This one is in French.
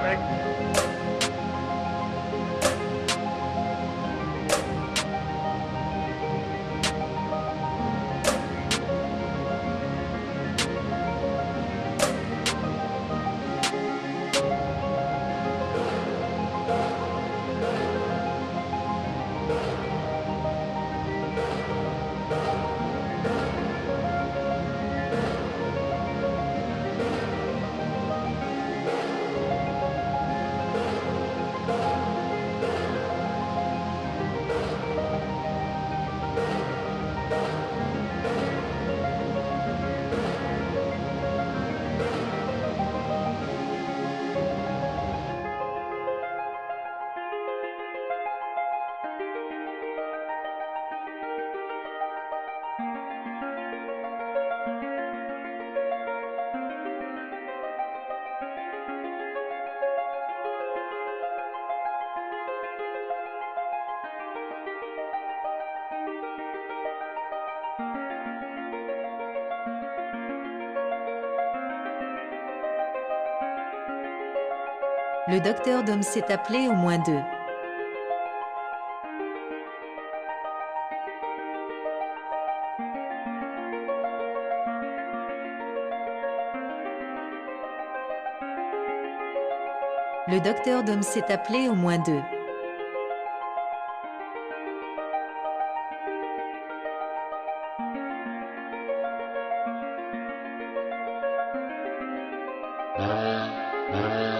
Perfect. le docteur Dom s'est appelé au moins deux. Le docteur Dom s'est appelé au moins deux. Ah, ah.